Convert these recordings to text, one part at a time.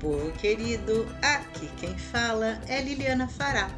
Povo querido, aqui quem fala é Liliana Fará.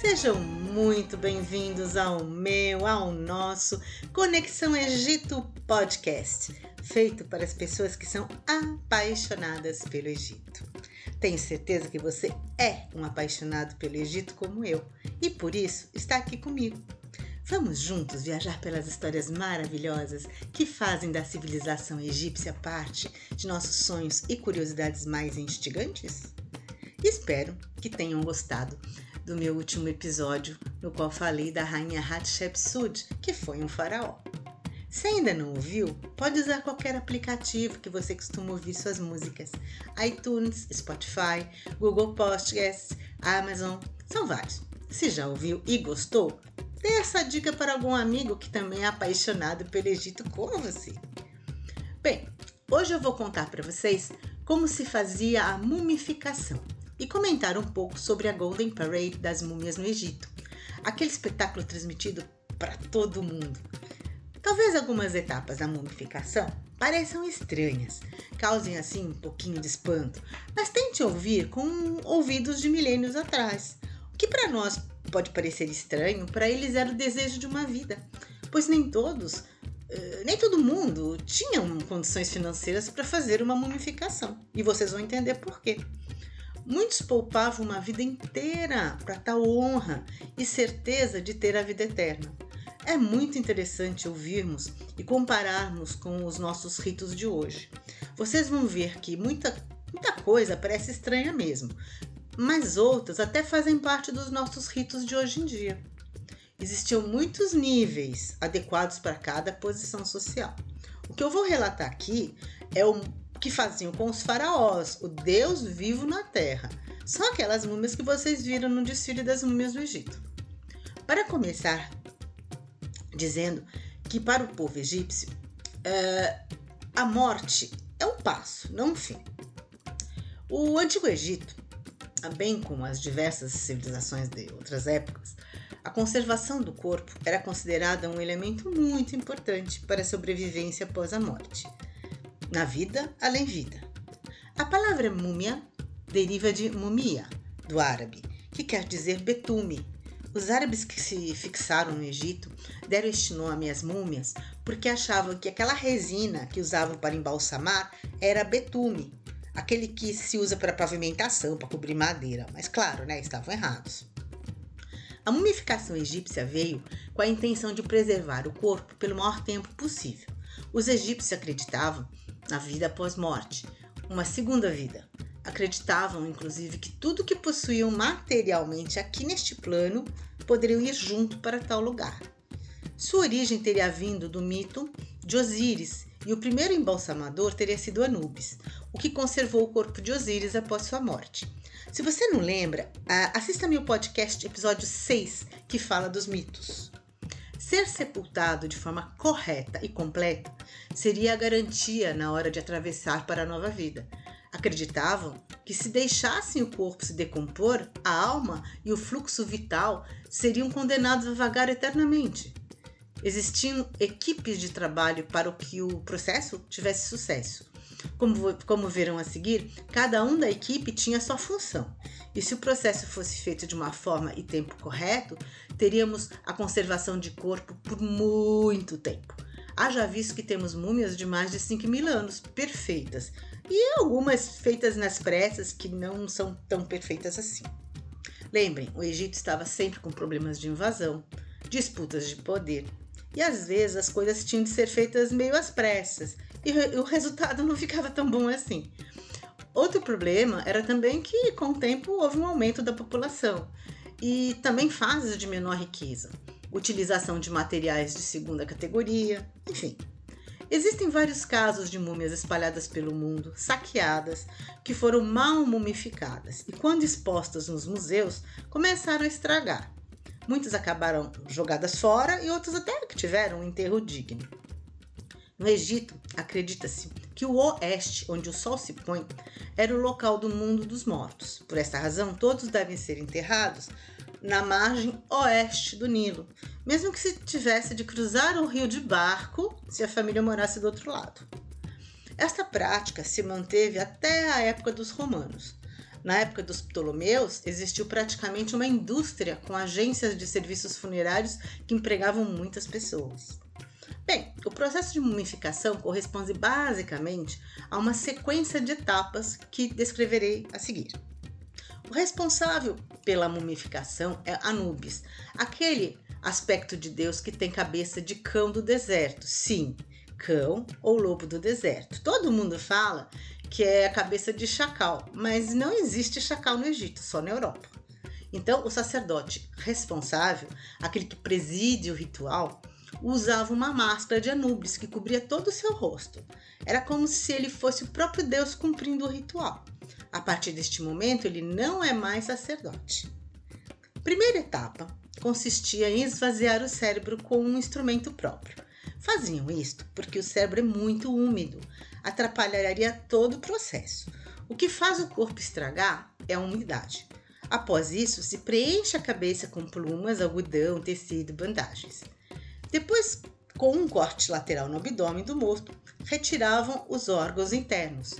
Sejam muito bem-vindos ao meu, ao nosso Conexão Egito Podcast, feito para as pessoas que são apaixonadas pelo Egito. Tenho certeza que você é um apaixonado pelo Egito como eu e por isso está aqui comigo. Vamos juntos viajar pelas histórias maravilhosas que fazem da civilização egípcia parte de nossos sonhos e curiosidades mais instigantes? Espero que tenham gostado do meu último episódio, no qual falei da rainha Hatshepsut, que foi um faraó. Se ainda não ouviu, pode usar qualquer aplicativo que você costuma ouvir suas músicas: iTunes, Spotify, Google Podcasts, Amazon, são vários. Se já ouviu e gostou, Dê essa dica para algum amigo que também é apaixonado pelo Egito como você. Bem, hoje eu vou contar para vocês como se fazia a mumificação e comentar um pouco sobre a Golden Parade das múmias no Egito, aquele espetáculo transmitido para todo mundo. Talvez algumas etapas da mumificação pareçam estranhas, causem assim um pouquinho de espanto, mas tente ouvir com ouvidos de milênios atrás, o que para nós pode parecer estranho, para eles era o desejo de uma vida, pois nem todos, eh, nem todo mundo tinham condições financeiras para fazer uma mumificação. E vocês vão entender por quê. Muitos poupavam uma vida inteira para tal honra e certeza de ter a vida eterna. É muito interessante ouvirmos e compararmos com os nossos ritos de hoje. Vocês vão ver que muita, muita coisa parece estranha mesmo, mas outras até fazem parte dos nossos ritos de hoje em dia. Existiam muitos níveis adequados para cada posição social. O que eu vou relatar aqui é o que faziam com os faraós, o Deus vivo na terra. São aquelas múmias que vocês viram no desfile das múmias do Egito. Para começar, dizendo que para o povo egípcio, uh, a morte é um passo, não um fim. O Antigo Egito bem como as diversas civilizações de outras épocas, a conservação do corpo era considerada um elemento muito importante para a sobrevivência após a morte. Na vida, além vida. A palavra múmia deriva de mumia, do árabe, que quer dizer betume. Os árabes que se fixaram no Egito deram este nome às múmias porque achavam que aquela resina que usavam para embalsamar era betume, aquele que se usa para pavimentação, para cobrir madeira. Mas claro, né, estavam errados. A mumificação egípcia veio com a intenção de preservar o corpo pelo maior tempo possível. Os egípcios acreditavam na vida após morte, uma segunda vida. Acreditavam, inclusive, que tudo que possuíam materialmente aqui neste plano poderiam ir junto para tal lugar. Sua origem teria vindo do mito de Osíris, e o primeiro embalsamador teria sido Anubis, o que conservou o corpo de Osíris após sua morte. Se você não lembra, assista meu podcast episódio 6, que fala dos mitos. Ser sepultado de forma correta e completa seria a garantia na hora de atravessar para a nova vida. Acreditavam que se deixassem o corpo se decompor, a alma e o fluxo vital seriam condenados a vagar eternamente. Existiam equipes de trabalho para que o processo tivesse sucesso. Como, como verão a seguir, cada um da equipe tinha sua função. E se o processo fosse feito de uma forma e tempo correto, teríamos a conservação de corpo por muito tempo. Haja visto que temos múmias de mais de 5 mil anos, perfeitas, e algumas feitas nas pressas que não são tão perfeitas assim. Lembrem, o Egito estava sempre com problemas de invasão, disputas de poder, e às vezes as coisas tinham de ser feitas meio às pressas e o resultado não ficava tão bom assim. Outro problema era também que, com o tempo, houve um aumento da população e também fases de menor riqueza, utilização de materiais de segunda categoria, enfim. Existem vários casos de múmias espalhadas pelo mundo, saqueadas, que foram mal mumificadas e, quando expostas nos museus, começaram a estragar. Muitas acabaram jogadas fora e outras até que tiveram um enterro digno. No Egito, acredita-se que o oeste, onde o sol se põe, era o local do mundo dos mortos. Por essa razão, todos devem ser enterrados na margem oeste do Nilo, mesmo que se tivesse de cruzar o rio de barco se a família morasse do outro lado. Esta prática se manteve até a época dos romanos. Na época dos Ptolomeus, existiu praticamente uma indústria com agências de serviços funerários que empregavam muitas pessoas. Bem, o processo de mumificação corresponde basicamente a uma sequência de etapas que descreverei a seguir. O responsável pela mumificação é Anubis, aquele aspecto de Deus que tem cabeça de cão do deserto. Sim, cão ou lobo do deserto. Todo mundo fala que é a cabeça de chacal, mas não existe chacal no Egito, só na Europa. Então, o sacerdote responsável, aquele que preside o ritual, usava uma máscara de Anubis que cobria todo o seu rosto. Era como se ele fosse o próprio Deus cumprindo o ritual. A partir deste momento, ele não é mais sacerdote. Primeira etapa consistia em esvaziar o cérebro com um instrumento próprio. Faziam isto porque o cérebro é muito úmido, atrapalharia todo o processo. O que faz o corpo estragar é a umidade. Após isso, se preenche a cabeça com plumas, algodão, tecido, bandagens. Depois, com um corte lateral no abdômen do morto, retiravam os órgãos internos,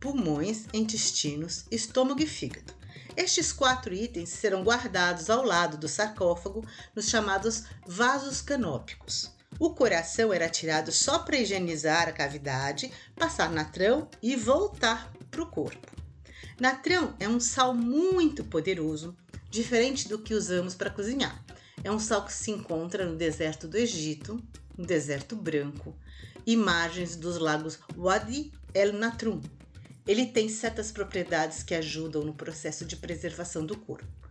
pulmões, intestinos, estômago e fígado. Estes quatro itens serão guardados ao lado do sarcófago nos chamados vasos canópicos. O coração era tirado só para higienizar a cavidade, passar natrão e voltar para o corpo. Natrão é um sal muito poderoso, diferente do que usamos para cozinhar. É um sal que se encontra no deserto do Egito, no deserto branco margens dos lagos Wadi el Natrum, ele tem certas propriedades que ajudam no processo de preservação do corpo.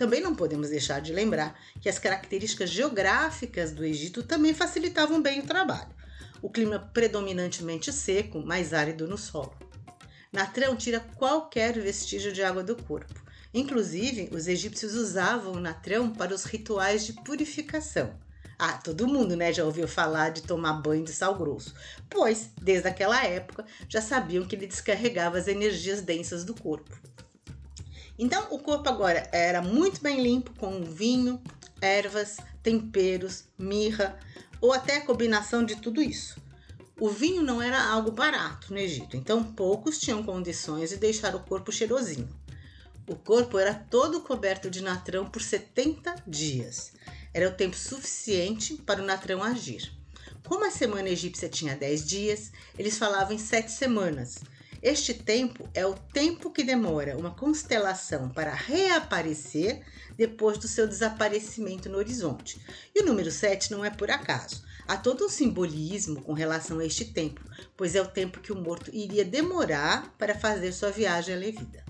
Também não podemos deixar de lembrar que as características geográficas do Egito também facilitavam bem o trabalho. O clima predominantemente seco, mais árido no solo. Natrão tira qualquer vestígio de água do corpo. Inclusive, os egípcios usavam o natrão para os rituais de purificação ah, todo mundo, né, já ouviu falar de tomar banho de sal grosso, pois desde aquela época já sabiam que ele descarregava as energias densas do corpo. Então, o corpo agora era muito bem limpo com vinho, ervas, temperos, mirra ou até a combinação de tudo isso. O vinho não era algo barato no Egito, então poucos tinham condições de deixar o corpo cheirosinho. O corpo era todo coberto de natrão por 70 dias. Era o tempo suficiente para o natrão agir. Como a semana egípcia tinha 10 dias, eles falavam em sete semanas. Este tempo é o tempo que demora uma constelação para reaparecer depois do seu desaparecimento no horizonte. E o número 7 não é por acaso. Há todo um simbolismo com relação a este tempo, pois é o tempo que o morto iria demorar para fazer sua viagem à vida.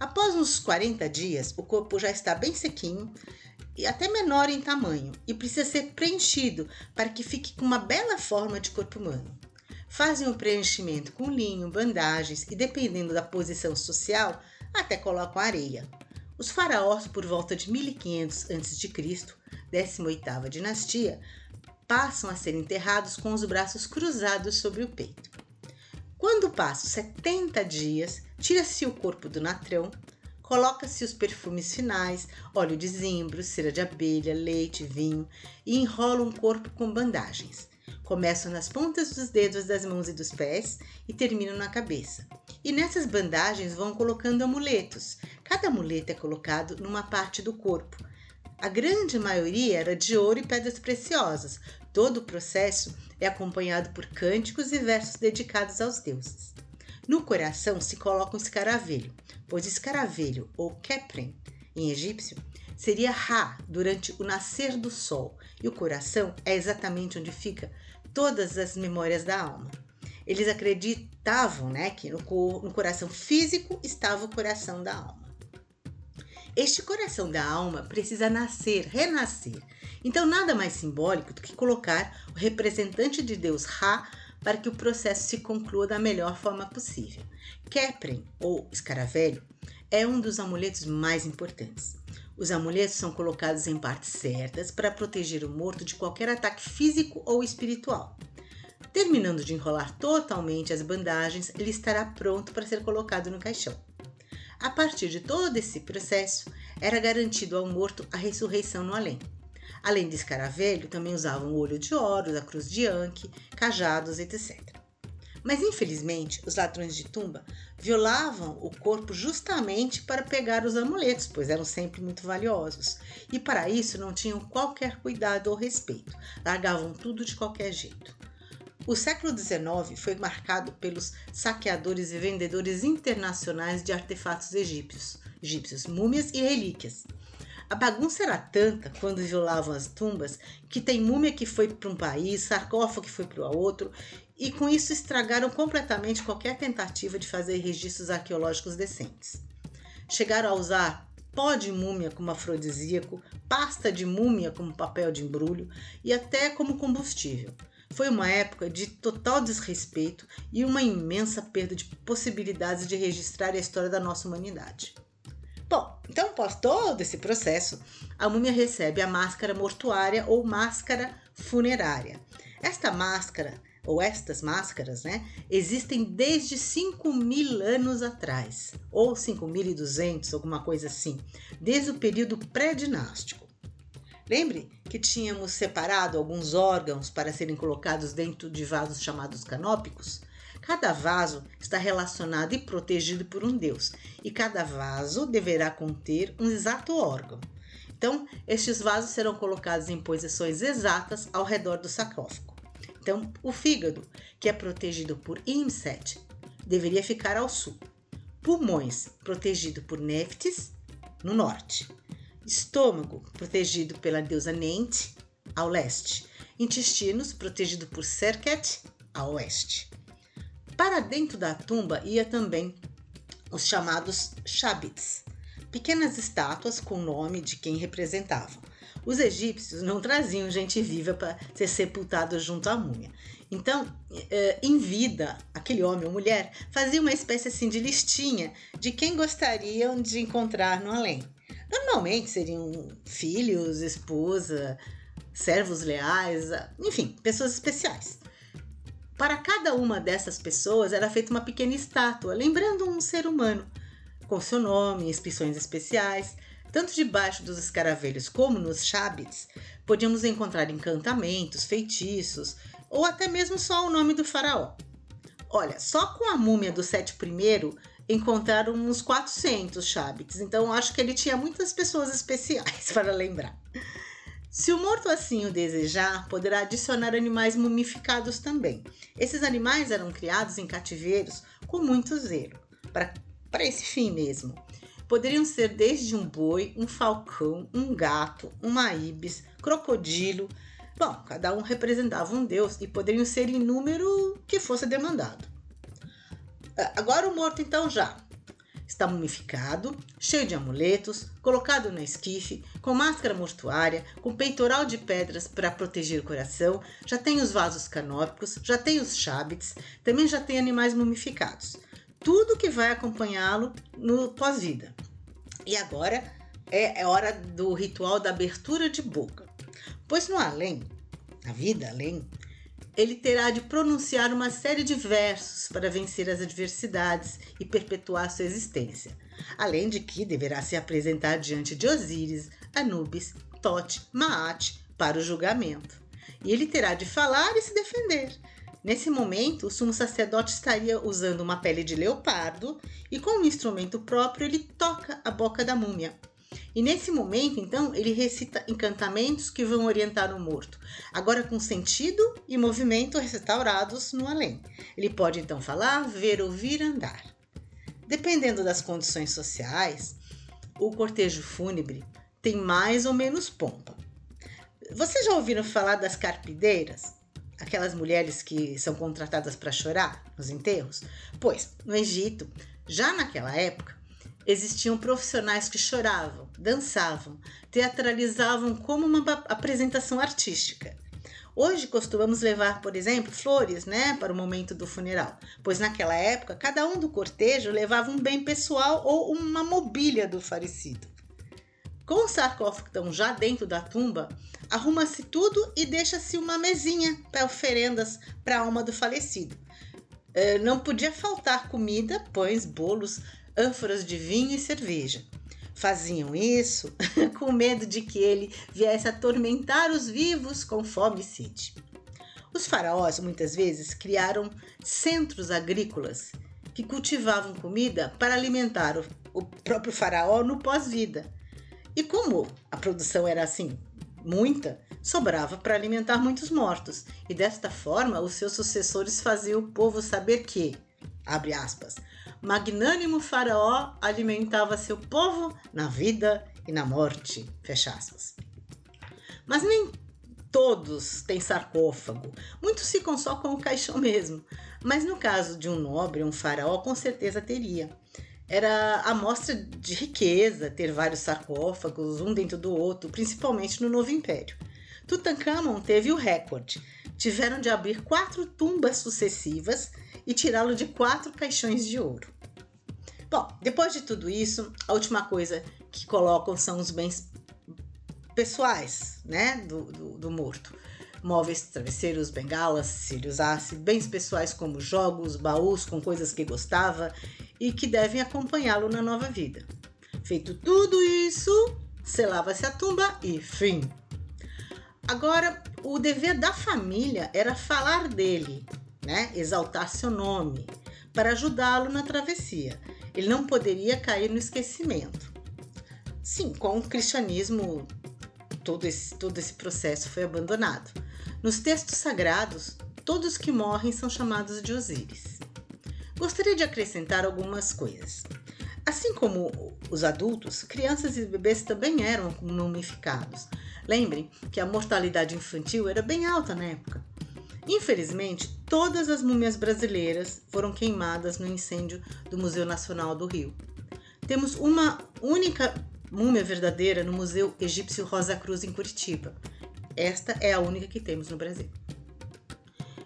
Após uns 40 dias, o corpo já está bem sequinho, e até menor em tamanho e precisa ser preenchido para que fique com uma bela forma de corpo humano. Fazem o preenchimento com linho, bandagens e, dependendo da posição social, até colocam areia. Os faraós, por volta de 1500 a.C., 18ª dinastia, passam a ser enterrados com os braços cruzados sobre o peito. Quando passam 70 dias, tira-se o corpo do natrão, Coloca-se os perfumes finais, óleo de zimbro, cera de abelha, leite, vinho e enrola um corpo com bandagens. Começam nas pontas dos dedos das mãos e dos pés e terminam na cabeça. E nessas bandagens vão colocando amuletos. Cada amuleto é colocado numa parte do corpo. A grande maioria era de ouro e pedras preciosas. Todo o processo é acompanhado por cânticos e versos dedicados aos deuses. No coração se coloca um escaravelho, pois escaravelho ou Kepren em egípcio seria Ra durante o nascer do sol, e o coração é exatamente onde fica todas as memórias da alma. Eles acreditavam né, que no, no coração físico estava o coração da alma. Este coração da alma precisa nascer, renascer. Então, nada mais simbólico do que colocar o representante de Deus Ra para que o processo se conclua da melhor forma possível. Kepren, ou escaravelho, é um dos amuletos mais importantes. Os amuletos são colocados em partes certas para proteger o morto de qualquer ataque físico ou espiritual. Terminando de enrolar totalmente as bandagens, ele estará pronto para ser colocado no caixão. A partir de todo esse processo, era garantido ao morto a ressurreição no além. Além de escaravelho, também usavam o olho de ouro, da cruz de Anki, cajados, etc. Mas infelizmente, os ladrões de tumba violavam o corpo justamente para pegar os amuletos, pois eram sempre muito valiosos. E para isso não tinham qualquer cuidado ou respeito, largavam tudo de qualquer jeito. O século XIX foi marcado pelos saqueadores e vendedores internacionais de artefatos egípcios, egípcios, múmias e relíquias. A bagunça era tanta quando violavam as tumbas que tem múmia que foi para um país, sarcófago que foi para o outro, e com isso estragaram completamente qualquer tentativa de fazer registros arqueológicos decentes. Chegaram a usar pó de múmia como afrodisíaco, pasta de múmia como papel de embrulho e até como combustível. Foi uma época de total desrespeito e uma imensa perda de possibilidades de registrar a história da nossa humanidade. Bom, então após todo esse processo, a múmia recebe a máscara mortuária ou máscara funerária. Esta máscara, ou estas máscaras, né, existem desde 5 mil anos atrás, ou 5.200, alguma coisa assim, desde o período pré-dinástico. Lembre que tínhamos separado alguns órgãos para serem colocados dentro de vasos chamados canópicos? Cada vaso está relacionado e protegido por um deus, e cada vaso deverá conter um exato órgão. Então, estes vasos serão colocados em posições exatas ao redor do sarcófago. Então, o fígado, que é protegido por Imset, deveria ficar ao sul. Pulmões, protegido por Neftis, no norte. Estômago, protegido pela deusa Nente, ao leste. Intestinos, protegido por Serket, ao oeste. Para dentro da tumba ia também os chamados shabits, pequenas estátuas com o nome de quem representavam. Os egípcios não traziam gente viva para ser sepultado junto à múmia. Então, eh, em vida, aquele homem ou mulher fazia uma espécie assim de listinha de quem gostariam de encontrar no além. Normalmente seriam filhos, esposa, servos leais, enfim, pessoas especiais. Para cada uma dessas pessoas era feita uma pequena estátua, lembrando um ser humano, com seu nome, inscrições especiais. Tanto debaixo dos escaravelhos como nos chabits, podíamos encontrar encantamentos, feitiços ou até mesmo só o nome do faraó. Olha, só com a múmia do Sete I encontraram uns 400 chabits, então acho que ele tinha muitas pessoas especiais para lembrar. Se o morto assim o desejar, poderá adicionar animais mumificados também. Esses animais eram criados em cativeiros com muito zelo, para esse fim mesmo. Poderiam ser desde um boi, um falcão, um gato, uma ibis, crocodilo. Bom, cada um representava um deus e poderiam ser em número que fosse demandado. Agora o morto então já Está mumificado, cheio de amuletos, colocado no esquife, com máscara mortuária, com peitoral de pedras para proteger o coração, já tem os vasos canópicos, já tem os chabits, também já tem animais mumificados. Tudo que vai acompanhá-lo no pós-vida. E agora é, é hora do ritual da abertura de boca. Pois no além, na vida além, ele terá de pronunciar uma série de versos para vencer as adversidades e perpetuar sua existência, além de que deverá se apresentar diante de Osíris, Anubis, Tote, Maat para o julgamento. E ele terá de falar e se defender. Nesse momento, o sumo sacerdote estaria usando uma pele de leopardo e, com um instrumento próprio, ele toca a boca da múmia, e nesse momento, então, ele recita encantamentos que vão orientar o morto, agora com sentido e movimento restaurados no além. Ele pode então falar, ver, ouvir, andar. Dependendo das condições sociais, o cortejo fúnebre tem mais ou menos pompa. Vocês já ouviram falar das carpideiras? Aquelas mulheres que são contratadas para chorar nos enterros? Pois, no Egito, já naquela época, Existiam profissionais que choravam, dançavam, teatralizavam como uma apresentação artística. Hoje costumamos levar, por exemplo, flores, né, para o momento do funeral, pois naquela época cada um do cortejo levava um bem pessoal ou uma mobília do falecido. Com o sarcófago já dentro da tumba, arruma-se tudo e deixa-se uma mesinha para oferendas para a alma do falecido. Eh, não podia faltar comida, pães, bolos, ânforas de vinho e cerveja. Faziam isso com medo de que ele viesse atormentar os vivos com fome e sede. Os faraós muitas vezes criaram centros agrícolas que cultivavam comida para alimentar o próprio faraó no pós-vida. E como a produção era assim, muita, sobrava para alimentar muitos mortos. E desta forma, os seus sucessores faziam o povo saber que, abre aspas, magnânimo faraó alimentava seu povo na vida e na morte, fecha aspas. Mas nem todos têm sarcófago. Muitos ficam só com o caixão mesmo. Mas no caso de um nobre, um faraó, com certeza teria. Era a mostra de riqueza ter vários sarcófagos, um dentro do outro, principalmente no Novo Império. Tutankhamon teve o recorde. Tiveram de abrir quatro tumbas sucessivas e tirá-lo de quatro caixões de ouro. Bom, depois de tudo isso, a última coisa que colocam são os bens pessoais, né, do, do, do morto. Móveis, travesseiros, bengalas, se ele usasse, bens pessoais como jogos, baús com coisas que gostava e que devem acompanhá-lo na nova vida. Feito tudo isso, selava-se a tumba e fim. Agora, o dever da família era falar dele, né? exaltar seu nome, para ajudá-lo na travessia. Ele não poderia cair no esquecimento. Sim, com o cristianismo todo esse, todo esse processo foi abandonado. Nos textos sagrados, todos que morrem são chamados de Osíris. Gostaria de acrescentar algumas coisas. Assim como os adultos, crianças e bebês também eram mumificados. Lembrem que a mortalidade infantil era bem alta na época. Infelizmente, todas as múmias brasileiras foram queimadas no incêndio do Museu Nacional do Rio. Temos uma única múmia verdadeira no Museu Egípcio Rosa Cruz, em Curitiba. Esta é a única que temos no Brasil.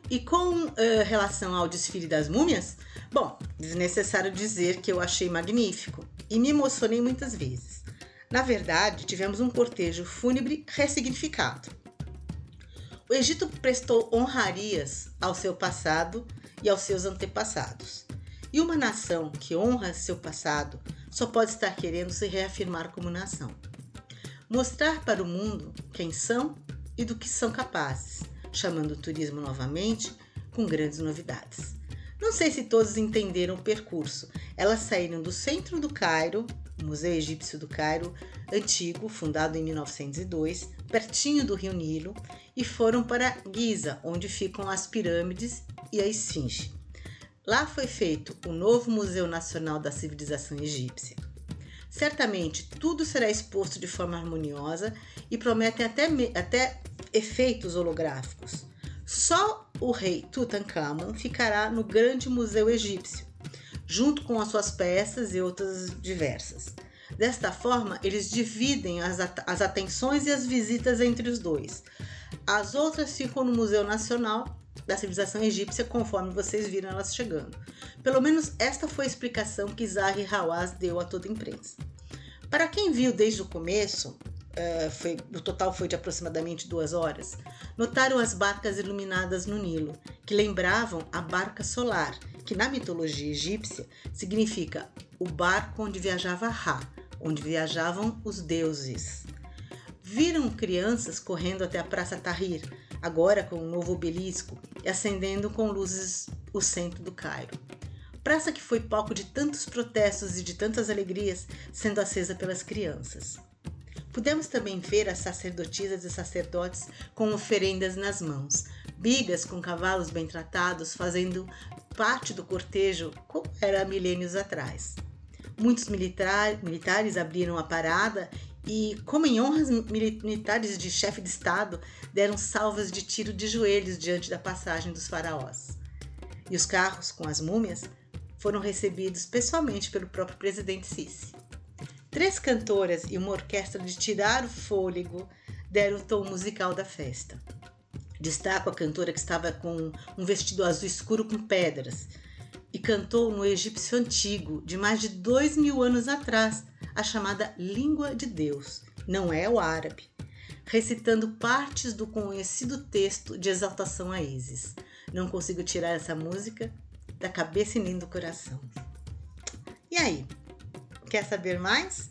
E com uh, relação ao desfile das múmias, bom, desnecessário dizer que eu achei magnífico e me emocionei muitas vezes. Na verdade, tivemos um cortejo fúnebre ressignificado. O Egito prestou honrarias ao seu passado e aos seus antepassados. E uma nação que honra seu passado só pode estar querendo se reafirmar como nação. Mostrar para o mundo quem são e do que são capazes, chamando o turismo novamente com grandes novidades. Não sei se todos entenderam o percurso. Elas saíram do centro do Cairo, Museu Egípcio do Cairo, antigo, fundado em 1902, pertinho do Rio Nilo, e foram para Giza, onde ficam as pirâmides e a Esfinge. Lá foi feito o novo Museu Nacional da Civilização Egípcia. Certamente tudo será exposto de forma harmoniosa e prometem até, até efeitos holográficos. Só o rei Tutankhamon ficará no Grande Museu Egípcio, junto com as suas peças e outras diversas. Desta forma, eles dividem as, as atenções e as visitas entre os dois. As outras ficam no Museu Nacional da civilização egípcia conforme vocês viram elas chegando. Pelo menos esta foi a explicação que Zahi Hawass deu a toda a imprensa. Para quem viu desde o começo, uh, foi, o total foi de aproximadamente duas horas, notaram as barcas iluminadas no Nilo, que lembravam a barca solar, que na mitologia egípcia significa o barco onde viajava Ra, onde viajavam os deuses. Viram crianças correndo até a Praça Tahrir, agora com um novo obelisco e acendendo com luzes o centro do Cairo. Praça que foi palco de tantos protestos e de tantas alegrias, sendo acesa pelas crianças. Pudemos também ver as sacerdotisas e sacerdotes com oferendas nas mãos, bigas com cavalos bem tratados fazendo parte do cortejo como era milênios atrás. Muitos militar, militares abriram a parada e, como em honras militares de chefe de Estado, deram salvas de tiro de joelhos diante da passagem dos faraós. E os carros com as múmias foram recebidos pessoalmente pelo próprio presidente Sisi. Três cantoras e uma orquestra de tirar o fôlego deram o tom musical da festa. Destaco a cantora que estava com um vestido azul escuro com pedras e cantou no egípcio antigo, de mais de dois mil anos atrás, a chamada Língua de Deus, não é o árabe, recitando partes do conhecido texto de exaltação a Isis. Não consigo tirar essa música da cabeça e nem do coração. E aí, quer saber mais?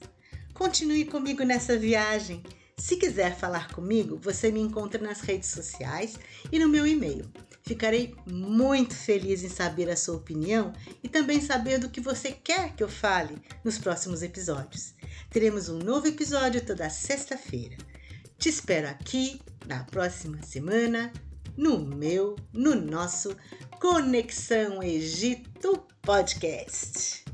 Continue comigo nessa viagem. Se quiser falar comigo, você me encontra nas redes sociais e no meu e-mail. Ficarei muito feliz em saber a sua opinião e também saber do que você quer que eu fale nos próximos episódios. Teremos um novo episódio toda sexta-feira. Te espero aqui na próxima semana no meu, no nosso Conexão Egito Podcast.